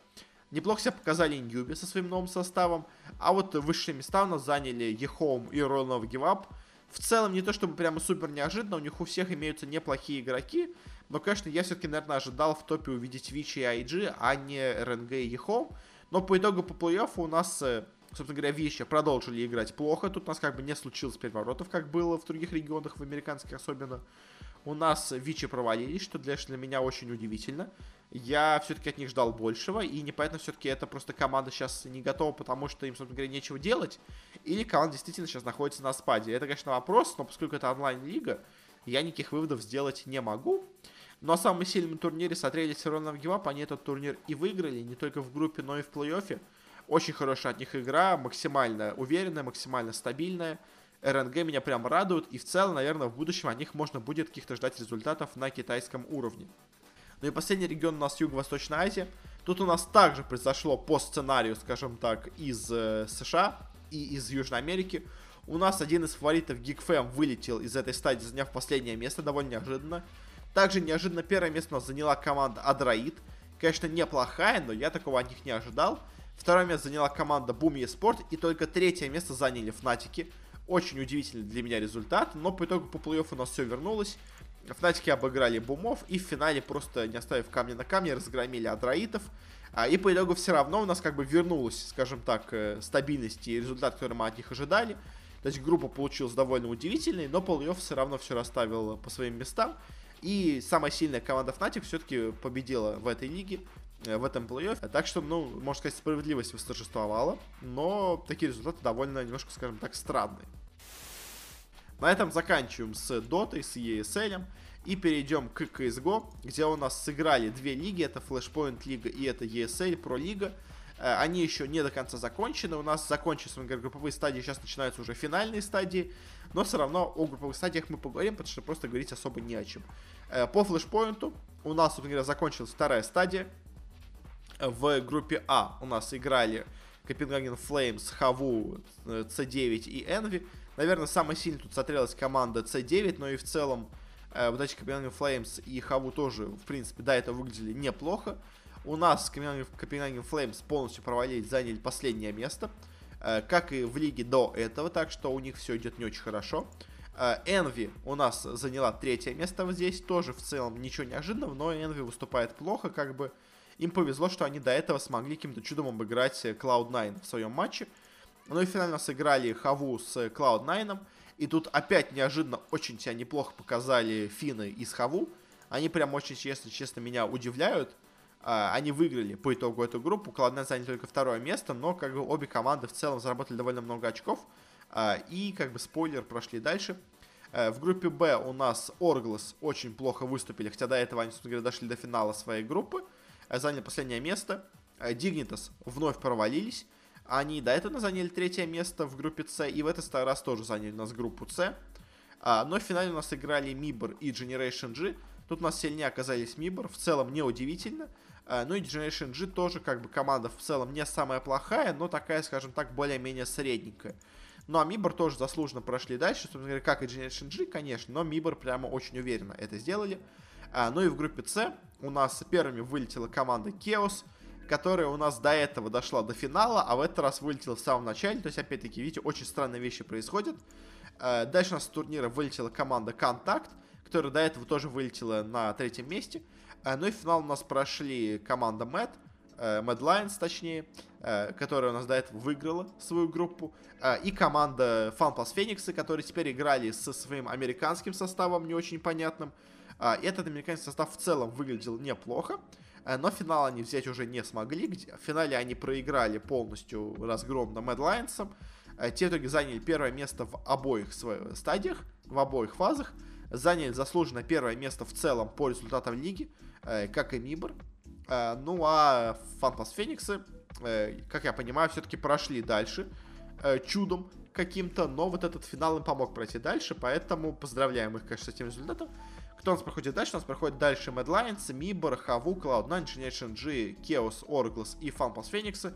Неплохо себя показали Newbee со своим новым составом, а вот высшие места у нас заняли EHOME и Royal Never Give Up. В целом, не то чтобы прямо супер неожиданно, у них у всех имеются неплохие игроки, но, конечно, я все-таки, наверное, ожидал в топе увидеть Vici и IG, а не RNG и EHOME. Но по итогу по плей-оффу у нас э, собственно говоря, Vici продолжили играть плохо. Тут у нас как бы не случилось переворотов, как было в других регионах, в американских особенно. У нас Vici провалились, что для, для меня очень удивительно. Я все-таки от них ждал большего, и непонятно, все-таки это просто команда сейчас не готова, потому что им, собственно говоря, нечего делать, или команда действительно сейчас находится на спаде. Это, конечно, вопрос, но поскольку это онлайн-лига, я никаких выводов сделать не могу. Но на самом сильном турнире смотрели все равно в Гивап, они этот турнир и выиграли, не только в группе, но и в плей-оффе. Очень хорошая от них игра, максимально уверенная, максимально стабильная. РНГ меня прям радует, и в целом, наверное, в будущем от них можно будет каких-то ждать результатов на китайском уровне. Ну и последний регион у нас Юго-Восточная Азия. Тут у нас также произошло по сценарию, скажем так, из э, США и из Южной Америки. У нас один из фаворитов GeekFam вылетел из этой стадии, заняв последнее место, довольно неожиданно. Также неожиданно первое место у нас заняла команда Адраид. Конечно, неплохая, но я такого от них не ожидал. Второе место заняла команда Boom eSport. И только третье место заняли Фнатики. Очень удивительный для меня результат. Но по итогу по плей-оффу у нас все вернулось. Фнатики обыграли Бумов. И в финале, просто не оставив камня на камне, разгромили Адраитов. А, и по итогу все равно у нас как бы вернулась, скажем так, э, стабильность и результат, который мы от них ожидали. То есть группа получилась довольно удивительной, но плей-офф все равно все расставил по своим местам. И самая сильная команда Fnatic все-таки победила в этой лиге, в этом плей-оффе. Так что, ну, можно сказать, справедливость восторжествовала. Но такие результаты довольно, немножко, скажем так, странные. На этом заканчиваем с Дотой, с ESL. И перейдем к CSGO, где у нас сыграли две лиги. Это Flashpoint лига и это ESL Pro лига. Э, они еще не до конца закончены. У нас закончились групповые стадии, сейчас начинаются уже финальные стадии. Но все равно о групповых стадиях мы поговорим, потому что просто говорить особо не о чем. Э, по флешпоинту у нас, собственно говоря, закончилась вторая стадия. В группе А у нас играли Копенгаген Флеймс, Хаву, C9 и Envy. Наверное, самой сильной тут смотрелась команда C9, но и в целом э, вот эти Copenhagen Flames и HAVU тоже, в принципе, до этого выглядели неплохо. У нас Copenhagen Flames полностью провалились, заняли последнее место. Э, как и в лиге до этого, так что у них все идет не очень хорошо. Envy у нас заняла третье место вот здесь, тоже в целом ничего неожиданного, но Envy выступает плохо, как бы им повезло, что они до этого смогли каким-то чудом обыграть Cloud9 в своем матче. Ну и финально сыграли Хаву с Cloud9, и тут опять неожиданно очень себя неплохо показали финны из Хаву. Они прям очень, если честно, меня удивляют. А, они выиграли по итогу эту группу. Cloud9 заняли только второе место, но как бы обе команды в целом заработали довольно много очков. А, и как бы спойлер, прошли дальше. А, в группе Б у нас Орглас очень плохо выступили, хотя до этого они, собственно говоря, дошли до финала своей группы. Заняли последнее место. Дигнитас вновь провалились. Они до этого заняли третье место в группе С, и в этот раз тоже заняли у нас группу С. Но в финале у нас играли Мибор и Generation G. Тут у нас сильнее оказались Мибор, в целом неудивительно. Э, ну и Generation G тоже как бы команда в целом не самая плохая, но такая, скажем так, более-менее средненькая. Ну а Мибор тоже заслуженно прошли дальше, собственно говоря, как и Generation G, конечно, но Мибор прямо очень уверенно это сделали. А, ну и в группе С у нас первыми вылетела команда Chaos, которая у нас до этого дошла до финала, а в этот раз вылетела в самом начале. То есть, опять-таки, видите, очень странные вещи происходят. А, дальше у нас с турнира вылетела команда Контакт, которая до этого тоже вылетела на третьем месте. Э, ну и в финал у нас прошли команда э, Mad Lions точнее, которая у нас до этого выиграла свою группу, и команда Fun Plus Phoenix, которые теперь играли со своим американским составом, не очень понятным. Этот американский состав в целом выглядел неплохо, но финал они взять уже не смогли. В финале они проиграли полностью разгромно Mad Lions. Те в итоге заняли первое место в обоих своих стадиях, в обоих фазах. Заняли заслуженно первое место в целом по результатам лиги. Э, как и Мибр. Э, ну а Фантас Фениксы, э, как я понимаю, все-таки прошли дальше чудом каким-то, но вот этот финал им помог пройти дальше, поэтому поздравляем их, конечно, с этим результатом. Кто у нас проходит дальше? У нас проходит дальше Mad Lions, Мибор, Хаву, Cloud9, Generation G, Chaos, Orglas и Funpulse Фениксы.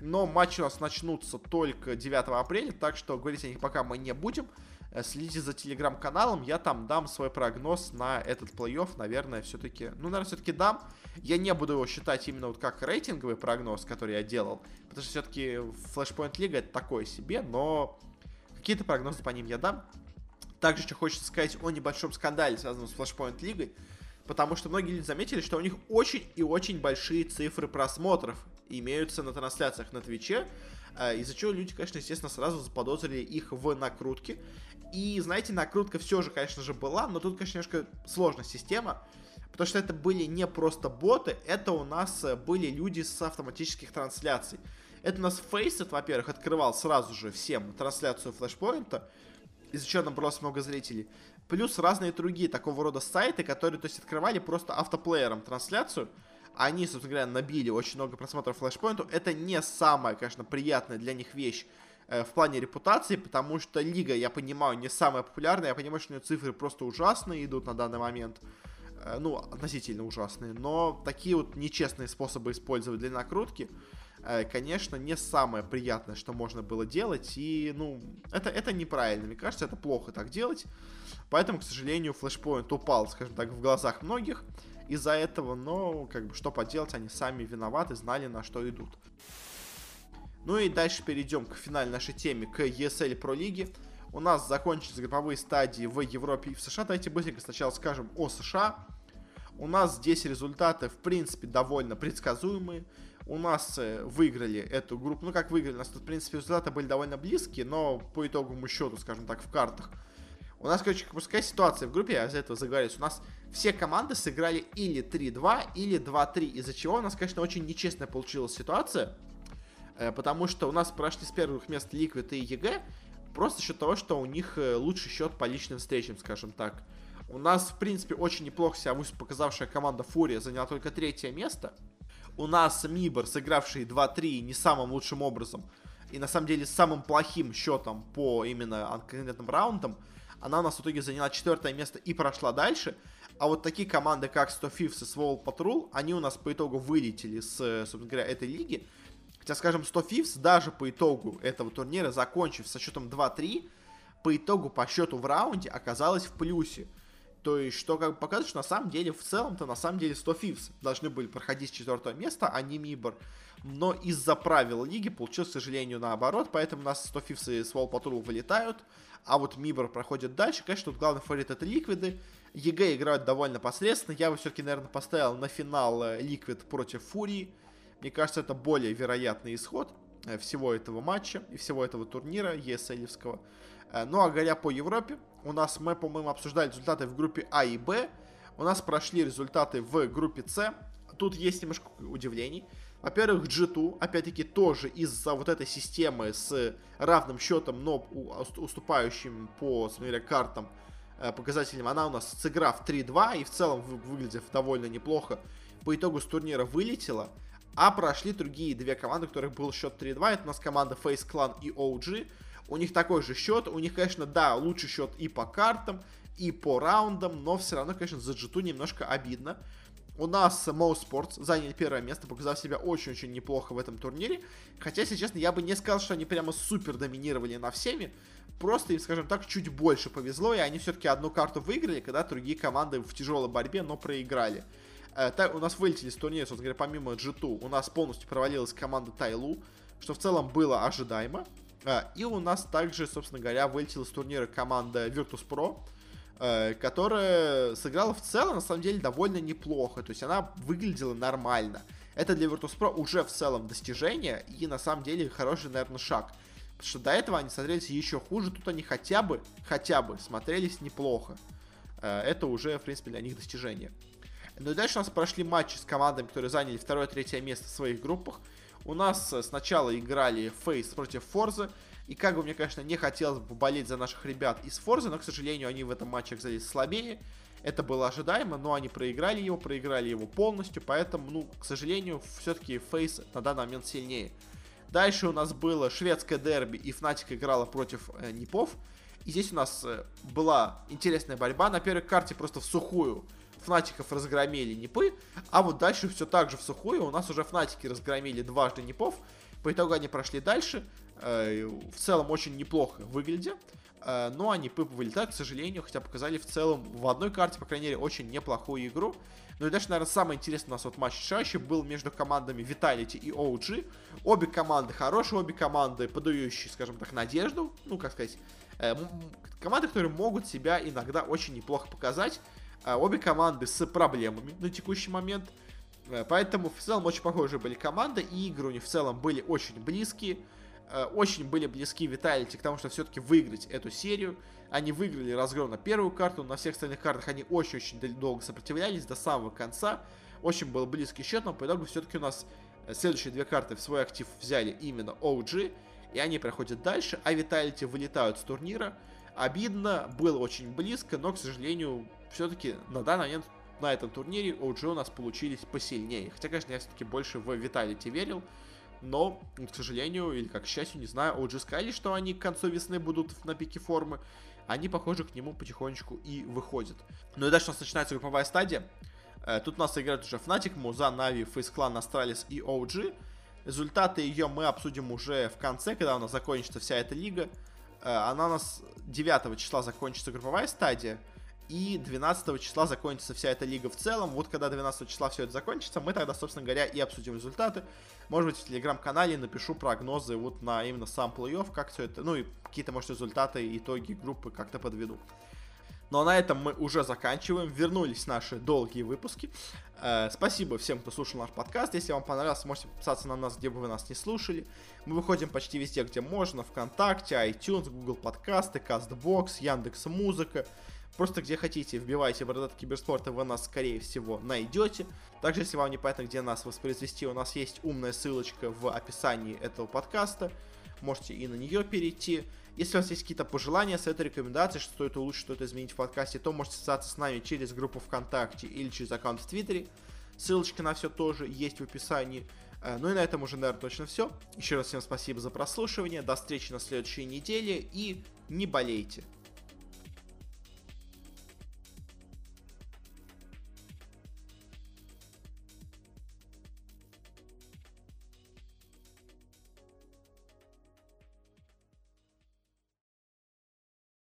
Но матчи у нас начнутся только 9 апреля, так что говорить о них пока мы не будем. Э, следите за телеграм-каналом, я там дам свой прогноз на этот плей-офф, наверное, все-таки, ну, наверное, все-таки дам. Я не буду его считать именно вот как рейтинговый прогноз, который я делал, потому что все-таки Flashpoint Лига это такое себе, но какие-то прогнозы по ним я дам. Также что хочется сказать о небольшом скандале, связанном с Flashpoint Лигой, потому что многие люди заметили, что у них очень и очень большие цифры просмотров имеются на трансляциях на Твиче, э, из-за чего люди, конечно, естественно, сразу заподозрили их в накрутке. И, знаете, накрутка все же, конечно же, была, но тут, конечно, немножко сложная система, потому что это были не просто боты, это у нас э, были люди с автоматических трансляций. Это у нас Faceit, во-первых, открывал сразу же всем трансляцию флешпоинта, из-за чего набралось много зрителей. Плюс разные другие такого рода сайты, которые, то есть, открывали просто автоплеером трансляцию. Они, собственно говоря, набили очень много просмотров флешпоинту. Это не самая, конечно, приятная для них вещь э, в плане репутации, потому что лига, я понимаю, не самая популярная. Я понимаю, что у нее цифры просто ужасные идут на данный момент. Э, ну, относительно ужасные. Но такие вот нечестные способы использовать для накрутки конечно, не самое приятное, что можно было делать. И, ну, это, это неправильно. Мне кажется, это плохо так делать. Поэтому, к сожалению, Flashpoint упал, скажем так, в глазах многих из-за этого. Но, как бы, что поделать, они сами виноваты, знали, на что идут. Ну и дальше перейдем к финальной нашей теме, к ESL Pro Лиге. У нас закончились групповые стадии в Европе и в США. Давайте быстренько сначала скажем о США. У нас здесь результаты, в принципе, довольно предсказуемые у нас э, выиграли эту группу. Ну, как выиграли, у нас тут, в принципе, результаты были довольно близкие, но по итоговому счету, скажем так, в картах. У нас, короче, какая ситуация в группе, я из-за этого заговорюсь. У нас все команды сыграли или 3-2, или 2-3, из-за чего у нас, конечно, очень нечестная получилась ситуация. Э, потому что у нас прошли с первых мест Liquid и EG, просто за счет того, что у них э, лучший счет по личным встречам, скажем так. У нас, в принципе, очень неплохо себя показавшая команда Фурия заняла только третье место у нас Мибор, сыгравший 2-3 не самым лучшим образом, и на самом деле самым плохим счетом по именно конкретным раундам, она у нас в итоге заняла четвертое место и прошла дальше. А вот такие команды, как 100 Fifths и Swole Patrol, они у нас по итогу вылетели с, собственно говоря, этой лиги. Хотя, скажем, 100 Fifths даже по итогу этого турнира, закончив со счетом 2-3, по итогу по счету в раунде оказалась в плюсе. То есть, что как бы показывает, что на самом деле, в целом-то, на самом деле 100 Thieves должны были проходить с четвертого места, а не MIBR. Но из-за правил лиги получилось, к сожалению, наоборот, поэтому у нас 100 Thieves и Swole Patrol вылетают, а вот MIBR проходит дальше. Конечно, тут главный фаворит это Liquid ы. EG играют довольно посредственно. Я бы все-таки, наверное, поставил на финал Liquid э, против Фурии. Мне кажется, это более вероятный исход э, всего этого матча и всего этого турнира ESL-евского. Э, ну а говоря по Европе, у нас мы, по-моему, обсуждали результаты в группе А и Б. У нас прошли результаты в группе С. Тут есть немножко удивлений. Во-первых, G2, опять-таки, тоже из-за вот этой системы с равным счетом, но уступающим по, смотря, картам э, показателям, она у нас сыграв 3-2 и в целом выглядев довольно неплохо, по итогу с турнира вылетела. А прошли другие две команды, у которых был счет 3-2. Это у нас команда Face Clan и OG. У них такой же счет. У них, конечно, да, лучший счет и по картам, и по раундам, но все равно, конечно, за g немножко обидно. У нас Mo Sports заняли первое место, показав себя очень-очень неплохо в этом турнире. Хотя, если честно, я бы не сказал, что они прямо супер доминировали на всеми. Просто им, скажем так, чуть больше повезло, и они все-таки одну карту выиграли, когда другие команды в тяжелой борьбе, но проиграли. Э, так, у нас вылетели с турнира, собственно говоря, помимо G2, у нас полностью провалилась команда Тайлу, что в целом было ожидаемо. А, и у нас также, собственно говоря, вылетела с турнира команда Virtus.pro, э, которая сыграла в целом, на самом деле, довольно неплохо. То есть она выглядела нормально. Это для Virtus.pro уже в целом достижение и, на самом деле, хороший, наверное, шаг. Потому что до этого они смотрелись еще хуже, тут они хотя бы, хотя бы смотрелись неплохо. Э, это уже, в принципе, для них достижение. Ну и дальше у нас прошли матчи с командами, которые заняли второе-третье место в своих группах. У нас э, сначала играли Фейс против Форзы. И как бы мне, конечно, не хотелось бы болеть за наших ребят из Форзы, но, к сожалению, они в этом матче оказались слабее. Это было ожидаемо, но они проиграли его, проиграли его полностью, поэтому, ну, к сожалению, все-таки Фейс на данный момент сильнее. Дальше у нас было шведское дерби, и Фнатик играла против э, Непов. И здесь у нас э, была интересная борьба. На первой карте просто в сухую Фнатиков разгромили Непы, а вот дальше все так же в сухую. У нас уже Фнатики разгромили дважды Непов. По итогу они прошли дальше. Э, в целом очень неплохо выглядя. Э, но они Непы вылетают, к сожалению, хотя показали в целом в одной карте, по крайней мере, очень неплохую игру. Ну и дальше, наверное, самый интересный у нас вот матч чаще был между командами Vitality и OG. Обе команды хорошие, обе команды подающие, скажем так, надежду. Ну, как сказать, э, команды, которые могут себя иногда очень неплохо показать. А, обе команды с проблемами на текущий момент. Э, поэтому в целом очень похожие были команды, и игры у них в целом были очень близкие. Э, очень были близки Виталити к тому, что все-таки выиграть эту серию. Они выиграли разгром на первую карту, на всех остальных картах они очень-очень долго сопротивлялись до самого конца. Очень был близкий счет, но по итогу все-таки у нас э, следующие две карты в свой актив взяли именно OG, и они проходят дальше, а Виталити вылетают с турнира. Обидно, было очень близко, но, к сожалению, все-таки на данный момент на этом турнире OG у нас получились посильнее. Хотя, конечно, я все-таки больше в Виталити верил. Но, к сожалению, или как к счастью, не знаю, OG сказали, что они к концу весны будут на пике формы. Они, похоже, к нему потихонечку и выходят. Ну и дальше у нас начинается групповая стадия. Э, тут у нас играют уже Fnatic, Mouz, Navi, FaZe Clan, Astralis и OG. Результаты ее мы обсудим уже в конце, когда у нас закончится вся эта лига. Э, она у нас 9 числа закончится групповая стадия. И 12 числа закончится вся эта лига в целом. Вот когда 12 числа все это закончится, мы тогда, собственно говоря, и обсудим результаты. Может быть, в телеграм-канале напишу прогнозы вот на именно сам плей-офф, как все это, ну и какие-то, может, результаты, итоги группы как-то подведу. Ну а на этом мы уже заканчиваем. Вернулись наши долгие выпуски. Э, спасибо всем, кто слушал наш подкаст. Если вам понравился, можете подписаться на нас, где бы вы нас не слушали. Мы выходим почти везде, где можно. Вконтакте, iTunes, Google подкасты, CastBox, Яндекс Музыка. Просто где хотите, вбивайте бородатый киберспорт, и вы нас, скорее всего, найдете. Также, если вам непонятно, где нас воспроизвести, у нас есть умная ссылочка в описании этого подкаста. Можете и на нее перейти. Если у вас есть какие-то пожелания, советы, рекомендации, что стоит улучшить, что-то изменить в подкасте, то можете связаться с нами через группу ВКонтакте или через аккаунт в Твиттере. Ссылочка на все тоже есть в описании. Э, ну и на этом уже, наверное, точно все. Еще раз всем спасибо за прослушивание. До встречи на следующей неделе и не болейте.